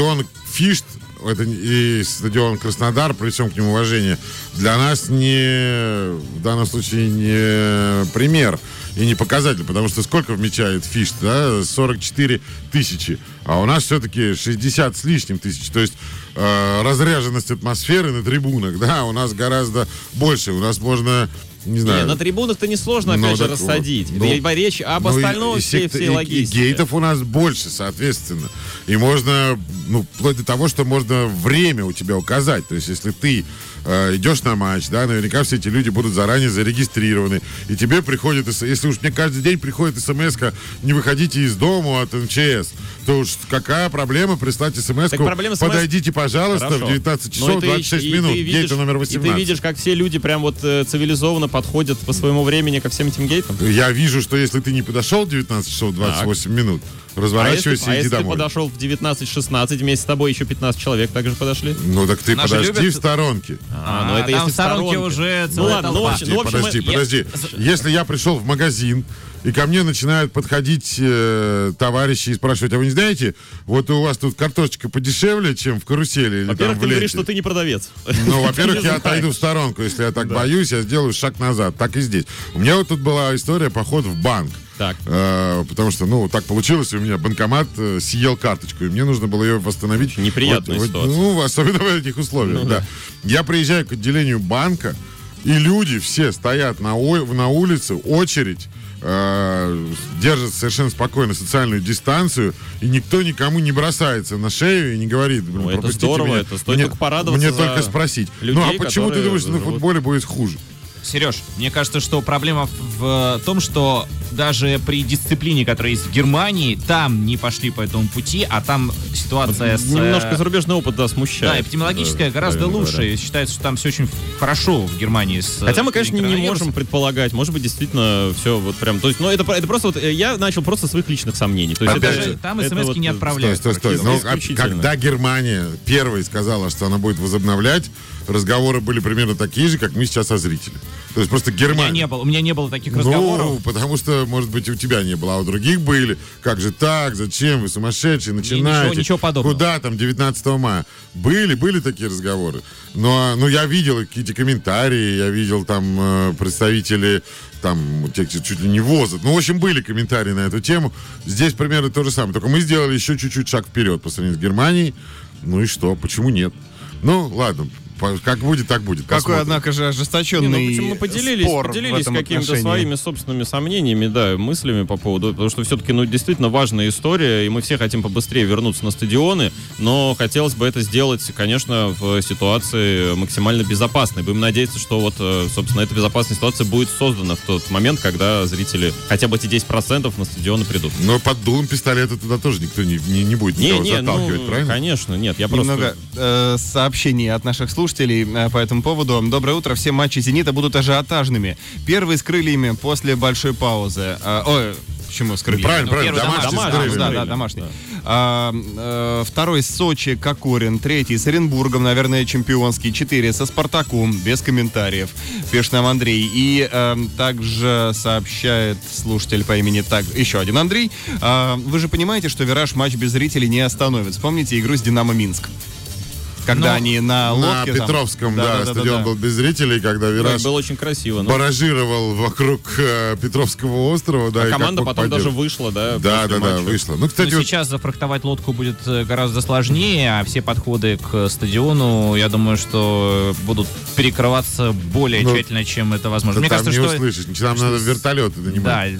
Фишт это и стадион Краснодар, при всем к нему уважении, для нас не в данном случае не пример и не показатель, потому что сколько вмечает Фишт, да, 44 тысячи, а у нас все-таки 60 с лишним тысяч, то есть э, разряженность атмосферы на трибунах, да, у нас гораздо больше, у нас можно не Не, знаю. на трибунах-то несложно, Ну, опять же, так рассадить. Ну, речь об Ну, остальном, и всей, всей и- и логистике. гейтов у нас больше, соответственно. И можно, ну, вплоть до того, что можно время у тебя указать. То есть, если ты э, идешь на матч, да, наверняка все эти люди будут заранее зарегистрированы. И тебе приходит, если уж мне каждый день приходит смс не выходите из дома от МЧС, то уж какая проблема прислать смс Так подойдите, пожалуйста, Хорошо. в 19 Но часов и ты- 26 и минут, ты гейта видишь- номер И 18. ты видишь, как все люди прям вот э, цивилизованно подходят по своему времени ко всем этим гейтам? Я вижу, что если ты не подошел в 19 часов 28 минут, А если, разворачивайся а и иди если ты подошел в 19-16, вместе с тобой еще 15 человек также подошли? Ну так ты Наши подожди любят- в сторонке. А, ну это там если в сторонке уже Ну ладно, ну, общем, ну, общем, подожди, я- подожди. Если я пришел в магазин, и ко мне начинают подходить э, товарищи и спрашивать, а вы не знаете, вот у вас тут картошечка подешевле, чем в карусели или там Во-первых, в ты говоришь, ленте?» что ты не продавец. Ну, во-первых, я отойду в сторонку. Если я так боюсь, я сделаю шаг назад. Так и здесь. У меня вот тут была история поход в банк. Так. Э, потому что, ну, так получилось, у меня банкомат э, съел карточку, и мне нужно было ее восстановить. Неприятная Вот- ситуация. Ну, особенно в этих условиях, да. Я приезжаю к отделению банка, и люди все стоят на, о- на улице, очередь, э, держат совершенно спокойно социальную дистанцию, и никто никому не бросается на шею и не говорит, блин, Ну, это здорово, меня. это стоит мне, только порадоваться Мне только спросить. людей, ну, а почему ты думаешь, что на футболе будет хуже? Сереж, мне кажется, что проблема в том, что даже при дисциплине, которая есть в Германии, там не пошли по этому пути, а там ситуация с... э, Немножко зарубежный опыт, да, смущает. Да, эпидемиологическая Да, гораздо правильно лучше. говоря. Считается, что там все очень хорошо в Германии. С, Хотя мы, э, конечно, не можем предполагать. Может быть, действительно все вот прям... То есть, ну, это, это просто вот... э, Я начал просто с своих личных сомнений. То есть, Опять это же, там смс-ки вот, не э, отправляют. Стой, стой, стой. практически. Ну, а когда Германия первой сказала, что она будет возобновлять, разговоры были примерно такие же, как мы сейчас о зрителях. То есть просто У меня Германия. не было, у меня не было таких разговоров. Ну, потому что, может быть, у тебя не было, а у других были. Как же так? Зачем? Вы сумасшедшие, начинаете. ничего подобного. Куда там 19 мая? Были, были такие разговоры. Но, ну, я видел какие-то комментарии, я видел там э, представители там те, кто чуть ли не возят. Ну, в общем, были комментарии на эту тему. Здесь примерно то же самое. Только мы сделали еще чуть-чуть шаг вперед по сравнению с Германией. Ну и что? Почему нет? Ну, ладно. Как будет, так будет. Какой, Посмотрим. однако же, Не, ожесточенный ну, почему мы поделились, спор поделились какими-то отношении. своими собственными сомнениями, да, мыслями по поводу, потому что все-таки, ну, действительно важная история, и мы все хотим побыстрее вернуться на стадионы, но хотелось бы это сделать, конечно, в ситуации максимально безопасной. Будем надеяться, что вот, э, собственно, эта безопасная ситуация будет создана в тот момент, когда зрители хотя бы эти 10% на стадионы придут. Но под дулом пистолета туда тоже никто не, не, не будет никого Не-не, заталкивать, ну, правильно? конечно, нет, я просто... Немного э, сообщений от наших слушателей э, по этому поводу. Доброе утро. Все матчи «Зенита» будут ажиотажными. Первый с крыльями после большой паузы. Э, ой, почему с крыльями? Правильно, Ну, правильно, домашний, домашний, да, да, домашний. да. А, э, второй Сочи, Кокорин. Третий с Оренбургом, наверное, чемпионский. Четыре со Спартаком, без комментариев. Пишет нам Андрей. И э, также сообщает слушатель по имени так, еще один Андрей. А, вы же понимаете, что вираж матч без зрителей не остановит. Вспомните игру с Динамо Минск. Когда Ну, они на На лодке... там- Петровском, да, стадион был без зрителей, когда Да, Вираж было очень красиво. ну. баражировал вокруг э, Петровского острова. Да, А команда потом даже поддерживал. вышла, да? Да, да, да, матча. вышла. Ну, Но кстати, вот сейчас зафрахтовать лодку будет э, гораздо сложнее, а все подходы к стадиону, я думаю, что будут перекрываться более Ну, тщательно, чем это возможно. да Мне там кажется, не что... услышишь. Там надо вертолеты Да, нанимать.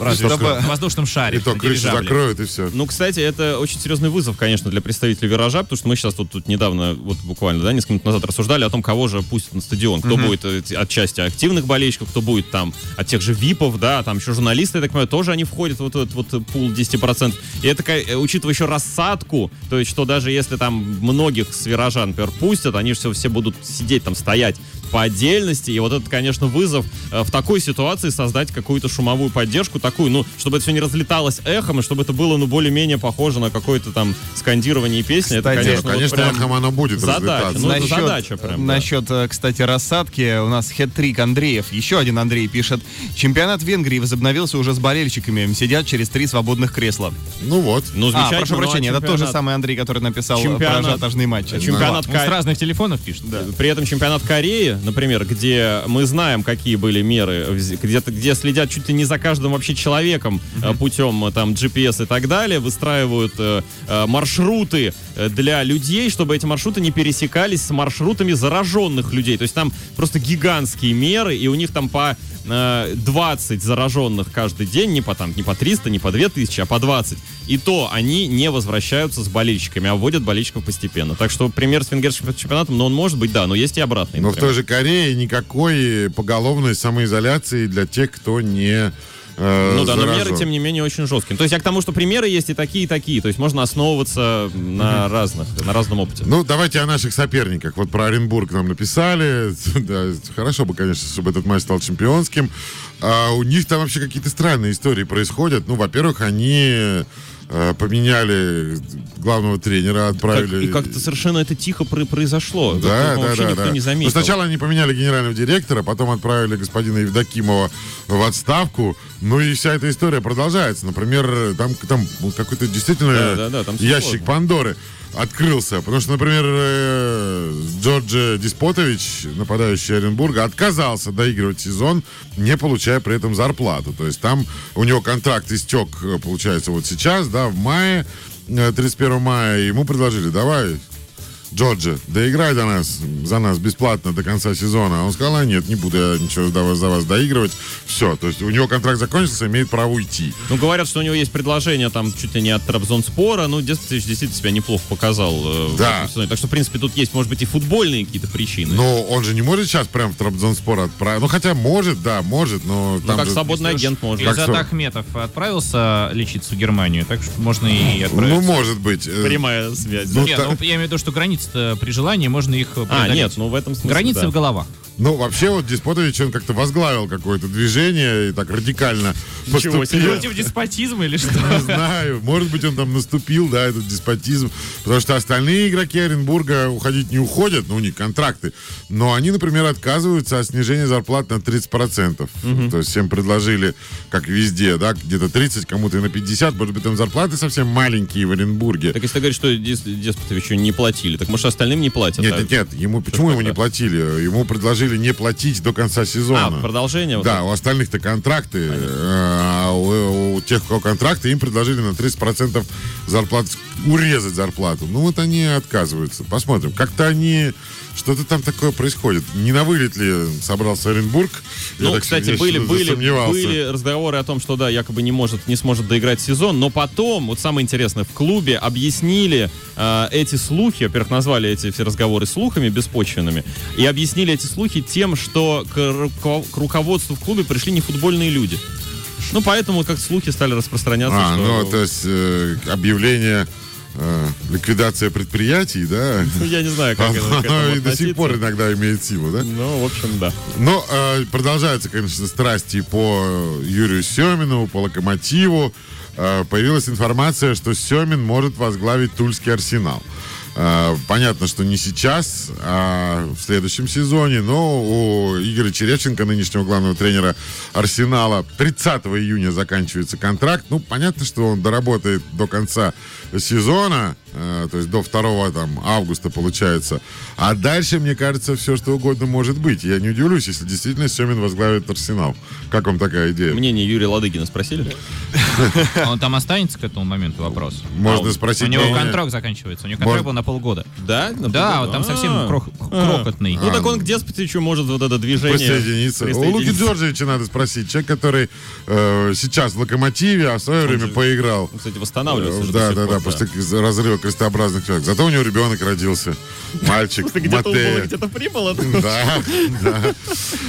Разве что на воздушном шаре. И то крышу закроют, и все. Ну, кстати, это очень серьезный вызов, конечно, для представителей «Виража», потому что мы сейчас тут, тут недавно, вот буквально, да, несколько минут назад рассуждали о том, кого же пустят на стадион. Кто будет э, от части активных болельщиков, кто будет там от тех же ВИПов, да, там еще журналисты, я так понимаю, тоже они входят в вот этот вот пул 10%. И это, э, учитывая еще рассадку, то есть, что даже если там многих с «Виража», например, пустят, они же все, все будут сидеть там, стоять по отдельности, и вот это, конечно, вызов э, в такой ситуации создать какую-то шумовую поддержку, такую, ну, чтобы это все не разлеталось эхом, и чтобы это было, ну, более-менее похоже на какое-то там скандирование песни. это, Кстати, конечно, вот Конечно, прям эхом оно будет задача. разлетаться. Ну, это задача прям, да. насчет, э, кстати, рассадки. У нас хет-трик Андреев. Еще один Андрей пишет. Чемпионат Венгрии возобновился уже с болельщиками. Сидят через три свободных кресла. Ну вот. Ну, А, прошу ну, а прощения, это тот же самый Андрей, который написал Чемпионат- про ажиотажные матчи. Чемпионат Он Ка- с разных телефонов пишет. При этом чемпионат Кореи, например, где мы знаем, какие были меры, где, где следят чуть ли не за каждым вообще человеком э, путем э, там GPS и так далее, выстраивают э, э, маршруты для людей, чтобы эти маршруты не пересекались с маршрутами зараженных людей. То есть там просто гигантские меры, и у них там по 20 зараженных каждый день, не по, там, не по 300, не по 2000, а по 20. И то они не возвращаются с болельщиками, а вводят болельщиков постепенно. Так что пример с венгерским чемпионатом, но он может быть, да, но есть и обратный. Но в например. той же Корее никакой поголовной самоизоляции для тех, кто не э, Ну да, но меры, заражен. тем не менее, очень жесткие. То есть я к тому, что примеры есть и такие, и такие. То есть можно основываться на разных, на разном опыте. Ну, давайте о наших соперниках. Вот про Оренбург нам написали. Да, хорошо бы, конечно, чтобы этот матч стал чемпионским. А у них там вообще какие-то странные истории происходят. Ну, во-первых, они поменяли главного тренера, Как- отправили... и как-то совершенно это тихо про- произошло. Да, да, да, никто да. не заметил. сначала они поменяли генерального директора, потом отправили господина Евдокимова в отставку. Ну и вся эта история продолжается. Например, там, там какой-то действительно Да, да, да, там ящик сложно. Пандоры открылся. Потому что, например, э, Джордж Диспотович, нападающий Оренбурга, отказался доигрывать сезон, не получая при этом зарплату. То есть там у него контракт истек, э, получается, вот сейчас, да, в мае, э, 31 мая. и Ему предложили, давай, Джорджи, доиграй до нас, за нас бесплатно до конца сезона. Он сказал, а нет, не буду я ничего за вас, за вас доигрывать. Все, то есть у него контракт закончился, имеет право уйти. Ну, говорят, что у него есть предложение там чуть ли не от Трабзонспора. Ну, Деспотович действительно себя неплохо показал э, в Да. Так что, в принципе, тут есть, может быть, и футбольные какие-то причины. Но он же не может сейчас прям в Трабзонспор отправить. Ну, хотя может, да, может, но Ну, там как же- свободный агент может. Как Изат? Ахметов отправился лечиться в Германию, так что можно и Ну, отправиться. может быть. Э, Прямая связь. Ну, Нет, та- ну, я имею в виду, что границы при желании можно их А, преодолеть. нет, ну в этом смысле, Границы да. в головах. Ну, вообще, вот Диспотович, он как-то возглавил какое-то движение и так радикально Ничего поступил. себе. Против деспотизма или что? Не знаю, может быть, он там наступил, да, этот деспотизм, потому что остальные игроки Оренбурга уходить не уходят, ну, у них контракты, но они, например, отказываются от снижения зарплат на 30%. То есть всем предложили, как везде, да, где-то 30, кому-то и на 50, может быть, там зарплаты совсем маленькие в Оренбурге. Так если ты говоришь, что Дес- Деспотовичу не платили, так может остальным не платят? Нет, а? нет, нет, ему, почему ему не платили? Ему предложили не платить до конца сезона. А, продолжение? вот Да, это? у остальных-то контракты, э, а у, у тех, у кого контракты, им предложили на 30% зарплат урезать зарплату. Ну вот они отказываются. Посмотрим. Как-то они... Что-то там такое происходит. Не на вылет ли собрался Оренбург? Я Ну, так кстати, я были, были, были разговоры о том, что да, якобы не может, не сможет доиграть сезон, но потом, вот самое интересное, в клубе объяснили э, эти слухи, во-первых, назвали эти все разговоры слухами беспочвенными, и объяснили эти слухи тем, что к, руко- к руководству в клубе пришли не футбольные люди. Ну, поэтому как слухи стали распространяться. А, что- ну, то есть э, объявление э, ликвидация предприятий, да? Ну, я не знаю, как это Оно этому и до сих пор иногда имеет силу, да? Ну, в общем, да. Но э, продолжаются, конечно, страсти по Юрию Семину, по Локомотиву. Э, появилась информация, что Семин может возглавить Тульский арсенал. Э, понятно, что не сейчас, а в следующем сезоне, но у Игоря Черевченко, нынешнего главного тренера Арсенала, 30 июня заканчивается контракт. Ну, понятно, что он доработает до конца сезона, э, то есть до 2 там, августа получается. А дальше, мне кажется, все что угодно может быть. Я не удивлюсь, если действительно Семин возглавит Арсенал. Как вам такая идея? Мнение Юрия Ладыгина спросили? А Он там останется к этому моменту вопрос? Можно А, спросить У него контракт заканчивается. У него контракт был на полгода. Да? Да, вот там совсем А. крох- крохотный. Ну, так он к Деспотичу может вот это движение... Присоединиться. У Луки. Джорджевича надо спросить. Человек, который э, сейчас в «Локомотиве», а в свое время поиграл. Он, кстати, восстанавливается. Э, Да, да, да, после разрыва крестообразных человек. Зато у него ребенок родился. Мальчик, Где-то убыло, где-то прибыло. Да, да.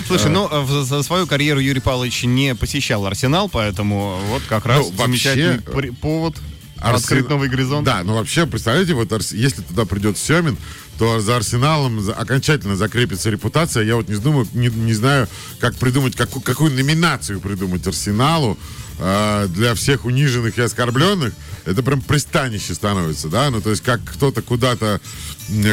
Слушай, ну, э, в- за свою карьеру Юрий Павлович не посещал Арсенал, поэтому вот как раз Ну, вообще, замечательный э, повод Арсен- открыть новый горизонт. Да, ну вообще, представляете, вот если туда придет Семин, то за Арсеналом окончательно закрепится репутация. Я вот не думаю, не, не знаю, как придумать, какую, какую номинацию придумать Арсеналу э, для всех униженных и оскорбленных. Это прям пристанище становится, да? Ну, то есть, как кто-то куда-то,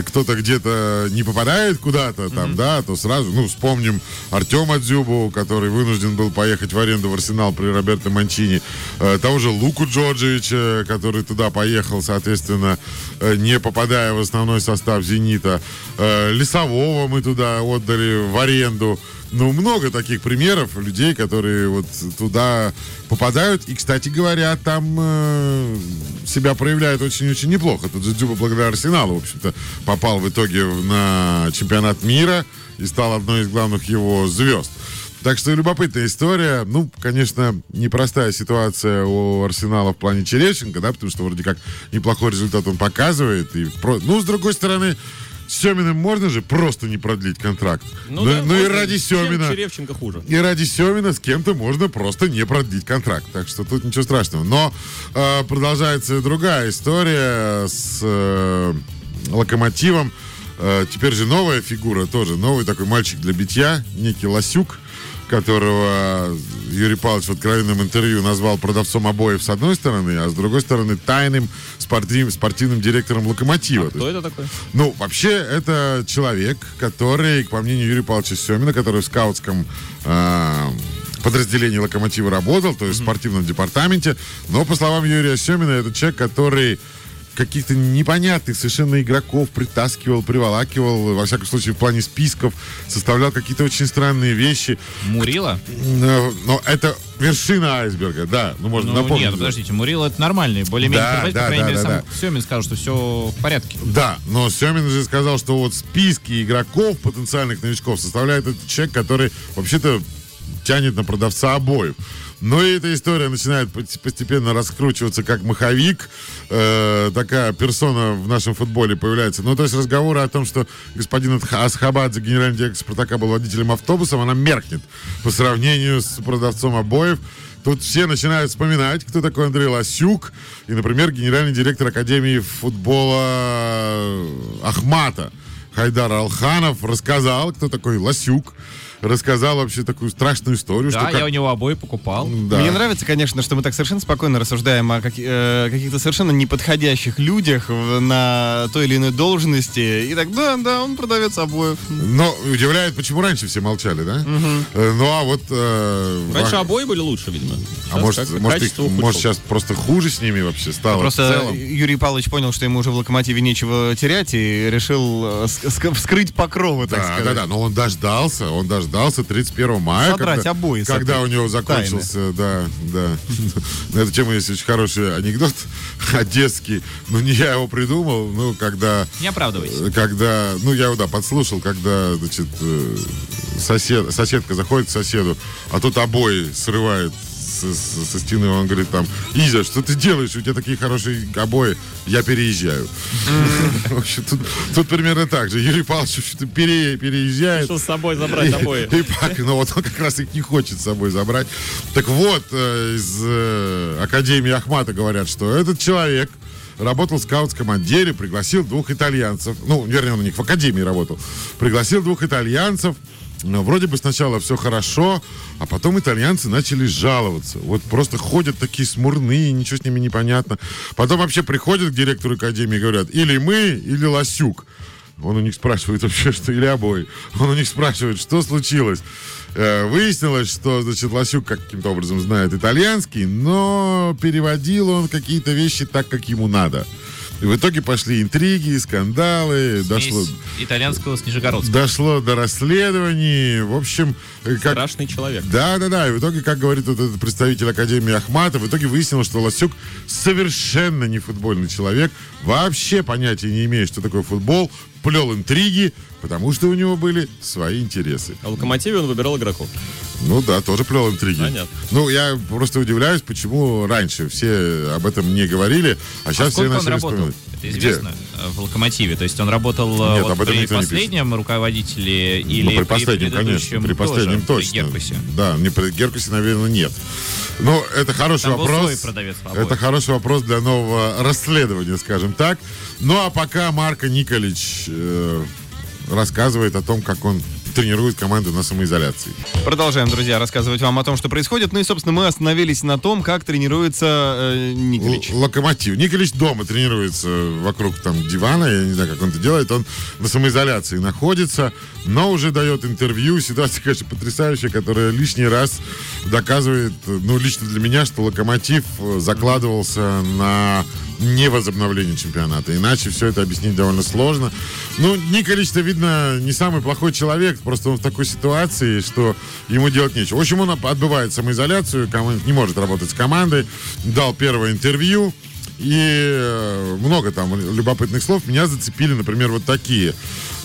кто-то где-то не попадает куда-то там, да, то сразу, ну, вспомним Артема Дзюбу, который вынужден был поехать в аренду в Арсенал при Роберто Манчини, э, того же Луку Джорджевича, который туда поехал, соответственно, э, не попадая в основной состав «Зенита». Э, Лесового мы туда отдали в аренду. Ну, много таких примеров людей, которые вот туда попадают. И, кстати говоря, там э, себя проявляют очень-очень неплохо. Тут же Дзюба благодаря Арсеналу, в общем-то, попал в итоге на чемпионат мира и стал одной из главных его звезд. Так что любопытная история. Ну, конечно, непростая ситуация у Арсенала в плане Черещенко, да, потому что вроде как неплохой результат он показывает. И Ну, с другой стороны, с Семиным можно же просто не продлить контракт. Ну, да, ну и ради Семина. Черевченко хуже. И ради Семина с кем-то можно просто не продлить контракт. Так что тут ничего страшного. Но э, продолжается другая история с э, локомотивом. Э, теперь же новая фигура тоже. Новый такой мальчик для битья, некий Лосюк которого Юрий Павлович в откровенном интервью назвал продавцом обоев с одной стороны, а с другой стороны тайным спортивным, спортивным директором «Локомотива». То Кто это такой? ну, вообще, это человек, который, по мнению Юрия Павловича Семина, который в скаутском э, подразделении «Локомотива» работал, то есть в спортивном департаменте, но, по словам Юрия Семина, это человек, который каких-то непонятных совершенно игроков притаскивал, приволакивал, во всяком случае, в плане списков, составлял какие-то очень странные вещи. Мурила? Но, но это вершина айсберга, да. Ну, можно Ну, напомнить. нет, подождите, Мурила это нормальный, более-менее Да, да, по крайней да, мере, да, сам да. Семин сказал, что все в порядке. Да, но Семин же сказал, что вот списки игроков, потенциальных новичков, составляет этот человек, который вообще-то тянет на продавца обоев. Но и эта история начинает постепенно раскручиваться как маховик. Э, такая персона в нашем футболе появляется. Ну, то есть разговоры о том, что господин Асхабадзе, генеральный директор Спартака, был водителем автобуса, она меркнет по сравнению с продавцом обоев. Тут все начинают вспоминать, кто такой Андрей Лосюк. И, например, генеральный директор Академии футбола Ахмата Хайдар Алханов рассказал, кто такой Лосюк. Рассказал вообще такую страшную историю. Да, что я как- у него обои покупал. Да. Мне нравится, конечно, что мы так совершенно спокойно рассуждаем о каки- э, каких-то совершенно неподходящих людях в- на той или иной должности. И так, да, да, он продавец обоев. Но удивляет, почему раньше все молчали, да? Э, Ну, а вот... э, Раньше ва- обои были лучше, видимо. А Сейчас может, как-то может, их- качество ухудшилось. может, сейчас просто хуже с ними вообще стало в Просто целом? Юрий Павлович понял, что ему уже в локомотиве нечего терять и решил э, вскрыть покровы, так Да, сказать. да, да, но он дождался, он дождался 31 мая, Содрать когда, обои когда у него закончился, да, да. На эту тему есть очень хороший анекдот одесский, но не я его придумал, ну, когда, Не оправдывайся. э, когда, ну, я его, да, подслушал, когда, значит, э, сосед, соседка заходит к соседу, а тот обои срывает с- с- со стены, он говорит там, Изя, что ты делаешь? У тебя такие хорошие обои, я переезжаю. В общем, тут, тут примерно так же. Юрий Павлович что-то пере- переезжает. Решил с собой забрать обои. И, пак, ну вот он как раз их не хочет с собой забрать. Так вот, э, из э, Академии Ахмата говорят, что этот человек работал в скаутском отделе, пригласил двух итальянцев, ну, вернее, он у них в Академии работал, пригласил двух итальянцев, но вроде бы сначала все хорошо, а потом итальянцы начали жаловаться. Вот просто ходят такие смурные, ничего с ними не понятно. Потом вообще приходят к директору академии и говорят, или мы, или Лосюк. Он у них спрашивает вообще, что или обои. Он у них спрашивает, что случилось. Э, выяснилось, что, значит, Лосюк каким-то образом знает итальянский, но переводил он какие-то вещи так, как ему надо. И в итоге пошли интриги, скандалы, дошло, Смесь итальянского с Нижегородским. дошло до расследований. В общем, э, как, Страшный человек. да, да, да. И в итоге, как говорит вот этот представитель Академии Ахмата, в итоге выяснилось, что Лосюк совершенно не футбольный человек, вообще понятия не имеет, что такое футбол, плел интриги, потому что у него были свои интересы. А в Локомотиве он выбирал игроков. Ну да, тоже плел интриги. Понятно. Ну, я просто удивляюсь, почему раньше все об этом не говорили, а сейчас А все сколько он начали работал? вспоминать. Это Где? известно э, в Локомотиве. То есть он работал э, Нет, вот об этом при никто не пишет. последнем руководителе или ну, при последнем, конечно, при тоже, последнем при точно. Геркусе? Да, не при Геркусе, наверное, нет. Но это хороший Там был вопрос. свой продавец. Это хороший вопрос для нового расследования, скажем так. Ну а пока Марко Николич э, рассказывает о том, как он тренирует команду на самоизоляции. Продолжаем, друзья, рассказывать вам о том, что происходит. Ну и, собственно, мы остановились на том, как тренируется э, Николич. Л- Локомотив. Николич дома тренируется вокруг там дивана, я не знаю, как он это делает. Он на самоизоляции находится, но уже дает интервью. Ситуация, конечно, потрясающая, которая лишний раз доказывает, ну, лично для меня, что Локомотив э, закладывался на невозобновление чемпионата. Иначе все это объяснить довольно сложно. Ну, Николич-то, видно, не самый плохой человек, просто он в такой ситуации, что ему делать нечего. В общем, он отбывает самоизоляцию, не может работать с командой, дал первое интервью, и э, много там любопытных слов. Меня зацепили, например, вот такие.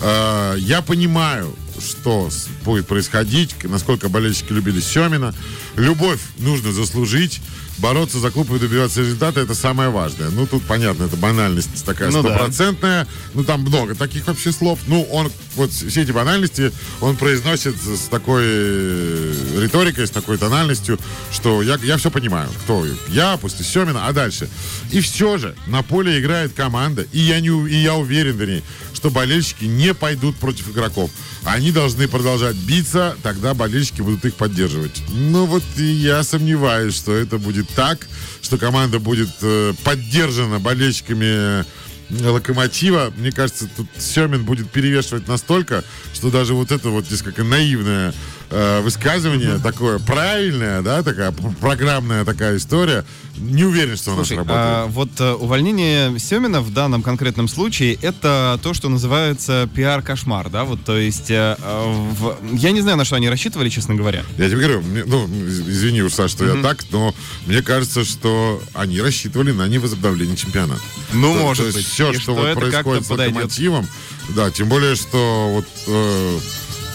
Э, я понимаю, что будет происходить, насколько болельщики любили Семина. Любовь нужно заслужить. Бороться за клуб и добиваться результата это самое важное. Ну, тут понятно, это банальность такая Ну да. стопроцентная. Ну, там много таких вообще слов. Ну, он, вот все эти банальности он произносит с такой э, риторикой, с такой тональностью, что я, я все понимаю. Кто я, после Семина, а дальше. И все же на поле играет команда, и я, не, и я уверен, вернее, что болельщики не пойдут против игроков. Они должны продолжать биться, тогда болельщики будут их поддерживать. Ну вот и я сомневаюсь, что это будет так, что команда будет э, поддержана болельщиками Локомотива, мне кажется, тут Семин будет перевешивать настолько, что даже вот это вот несколько наивное э, высказывание, такое правильное, да, такая программная такая история, не уверен, что Слушай, она сработает. а вот э, увольнение Семина в данном конкретном случае это то, что называется пиар-кошмар, да, вот, то есть, э, в- я не знаю, на что они рассчитывали, честно говоря. Я тебе говорю, мне- ну, из- извини уж, Саш, что я так, но мне кажется, что они рассчитывали на невозобновление чемпионата. Ну, То- может то есть быть. Все, И что, что вот происходит с подойдет. локомотивом, да, тем более, что вот э,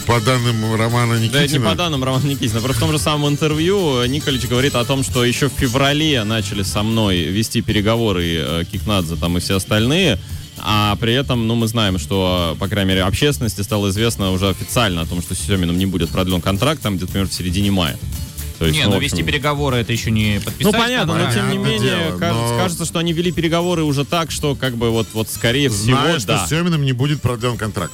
по данным Романа Да, это не Никитина... по данным Романа Никитина. Просто в том же самом интервью Николич говорит о том, что еще в феврале начали со мной вести переговоры э, Кикнадзе там и все остальные. А при этом, ну, мы знаем, что, по крайней мере, общественности стало известно уже официально о том, что с Семиным не будет продлен контракт, там где-то, например, в середине мая. То есть, Не, ну, ну в общем, вести переговоры это еще не подписать. Ну, понятно, но тем не менее, дело, кажется, но- кажется, что они вели переговоры уже так, что, как бы, вот, вот скорее всего, Зная, что да. с Семиным не будет продлен контракт.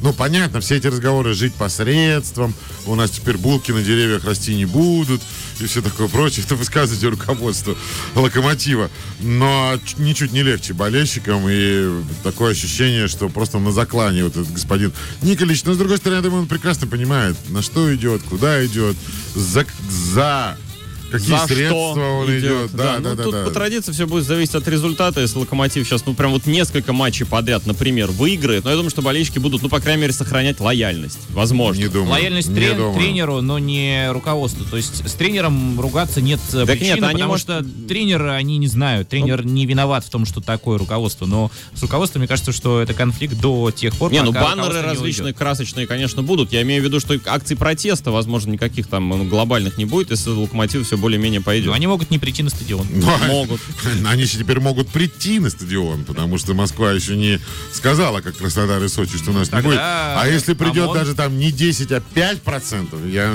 Ну, понятно, все эти разговоры жить посредством, у нас теперь булки на деревьях расти не будут, и все такое прочее. Это высказывайте руководство локомотива. Но ничуть не легче болельщикам, и такое ощущение, что просто на заклане вот этот господин Николич. Но, с другой стороны, я думаю, он прекрасно понимает, на что идет, куда идет, за, за какие За средства что он идет. Да, ну, да, да, тут да. по традиции все будет зависеть от результата. Если Локомотив сейчас, ну, прям вот несколько матчей подряд, например, выиграет, но я думаю, что болельщики будут, ну, по крайней мере, сохранять лояльность. Возможно. Не думаю. Лояльность не трен- думаю. тренеру, но не руководству. То есть с тренером ругаться нет э, Так причины, нет, они, потому может- что тренеры, они не знают. Тренер не виноват в том, что такое руководство. Но с руководством, мне кажется, что это конфликт до тех пор, Не, ну баннеры различные, красочные, конечно, будут. Я имею в виду, что акций протеста, возможно, никаких там ну, глобальных не будет, если Локомотив все более-менее Но пойдет. они могут не прийти на стадион. Ну, Могут. Они еще теперь могут прийти на стадион, потому что Москва еще не сказала, как Краснодар и Сочи, что у нас не Тогда будет. А если придет ОМОН? даже там не 10, а 5 процентов, я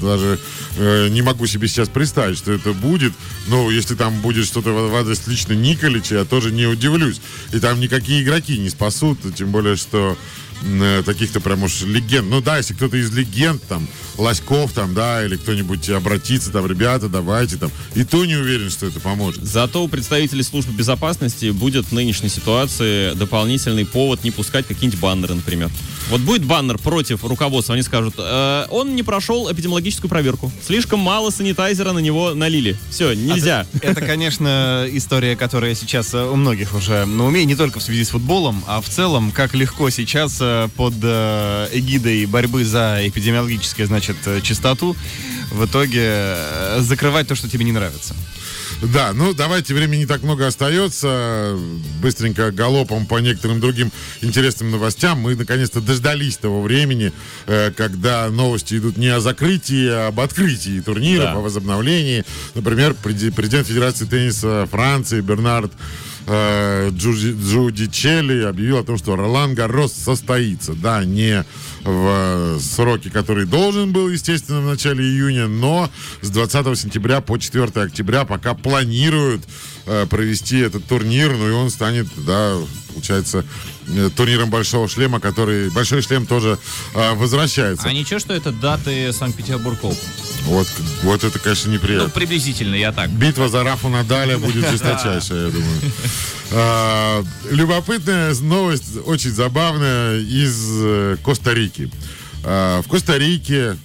даже э, не могу себе сейчас представить, что это будет. Но если там будет что-то в в адрес лично Николича, я тоже не удивлюсь. И там никакие игроки не спасут, тем более, что таких-то прям уж легенд. Ну да, если кто-то из легенд, там, Лоськов, там, да, или кто-нибудь обратится, там, ребята, давайте, там. И то не уверен, что это поможет. Зато у представителей службы безопасности будет в нынешней ситуации дополнительный повод не пускать какие-нибудь баннеры, например. Вот будет баннер против руководства, они скажут, «Э, он не прошел эпидемиологическую проверку. Слишком мало санитайзера на него налили. Все, нельзя. Это, конечно, история, которая сейчас э, у многих уже на уме, не только в связи с футболом, а в целом, как легко сейчас э, под э, эгидой борьбы за эпидемиологическую, значит, э, чистоту в итоге э, закрывать то, что тебе не нравится. Да, ну давайте, времени не так много остается. Быстренько галопом по некоторым другим интересным новостям. Мы наконец-то дождались того времени, э, когда новости идут не о закрытии, а об открытии турнира, Да. о возобновлении. Например, президент Федерации тенниса Франции Бернард э, Джуди- Джудичелли объявил о том, что Ролан Гаррос состоится. Да, не в сроки, который должен был, естественно, в начале июня, но с 20 сентября по 4 октября пока планируют э, провести этот турнир, ну и он станет, да, получается, э, турниром Большого Шлема, который... Большой Шлем тоже э, возвращается. А ничего, что это даты Санкт-Петербург Open? Вот, вот это, конечно, Ну, неприятно. приблизительно, я так. Битва за Рафу Надаля будет жесточайшая, я думаю. А, Любопытная новость, очень забавная, из э, Коста-Рики. А, В Коста-Рике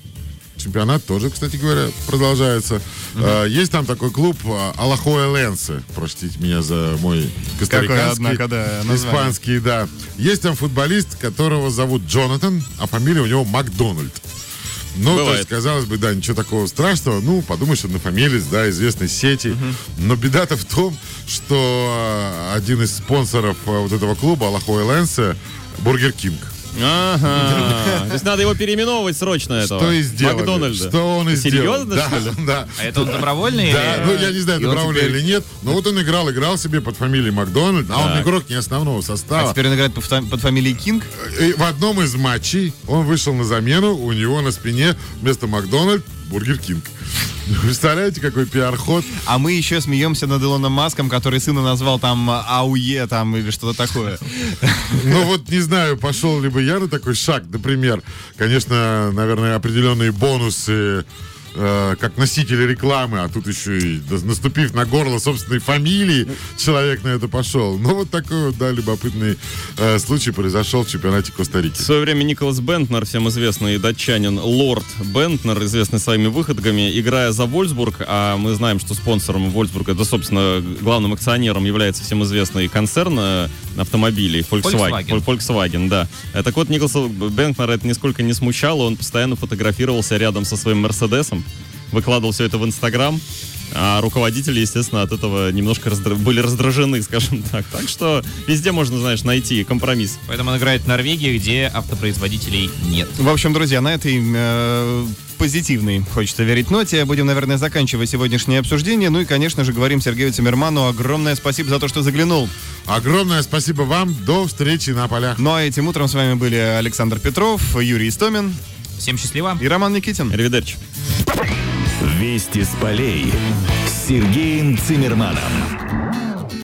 чемпионат тоже, кстати говоря, продолжается. А, Есть там такой клуб а, Алахоя Ленсе. Простите меня за мой костариканский. однако, да. Испанский, да. Есть там футболист, которого зовут Джонатан, а фамилия у него Макдональд. Ну, то Бывает. есть, казалось бы, да, ничего такого страшного. Ну, подумаешь, однофамилец, да, известной сети. Но беда-то в том, что а, один из спонсоров а, вот этого клуба, Алахуэленсе, Бургер Кинг. Ага. То есть надо его переименовывать срочно этого. Что и сделали. Макдональда. Что он и сделал. Серьезно, да, что ли? Да. А это он добровольный? Да, ну я не знаю, теперь- или нет, но вот он играл, играл себе под фамилией Макдональд, а он игрок не основного А состава. теперь он играет под фа- под фамилией Кинг. В одном из матчей он вышел на замену, у него на спине вместо Макдональд Бургер Кинг. Представляете, какой пиар-ход? А мы еще смеемся над Илоном Маском, который сына назвал там АУЕ там или что-то такое. Ну вот не знаю, пошел ли бы я на такой шаг, например. Конечно, наверное, определенные бонусы э, как носитель рекламы, а тут еще и наступив на горло собственной фамилии, человек на это пошел. Ну вот такой вот, да, любопытный э, случай произошел в чемпионате Коста-Рики. В свое время Николас Бентнер, всем известный датчанин, лорд Бентнер, известный своими выходками, играя за Вольсбург, а мы знаем, что спонсором Вольсбурга, да, собственно, главным акционером является всем известный концерн э, автомобилей Volkswagen. Volkswagen. Volkswagen, да. Э, Так вот, Николаса Бентнера это нисколько не смущало, он постоянно фотографировался рядом со своим Мерседесом, выкладывал все это в Инстаграм, а руководители, естественно, от этого немножко раздра- были раздражены, скажем так. Так что везде можно, знаешь, найти компромисс. Поэтому он играет в Норвегии, где автопроизводителей нет. В общем, друзья, на этой э, позитивной, хочется верить, ноте будем, наверное, заканчивать сегодняшнее обсуждение. Ну и, конечно же, говорим Сергею Цимерману огромное спасибо за то, что заглянул. Огромное спасибо вам. До встречи на полях. Ну а этим утром с вами были Александр Петров, Юрий Истомин Всем счастливо. и Роман Никитин. Аривидерчи. Вести с полей с Сергеем Цимерманом.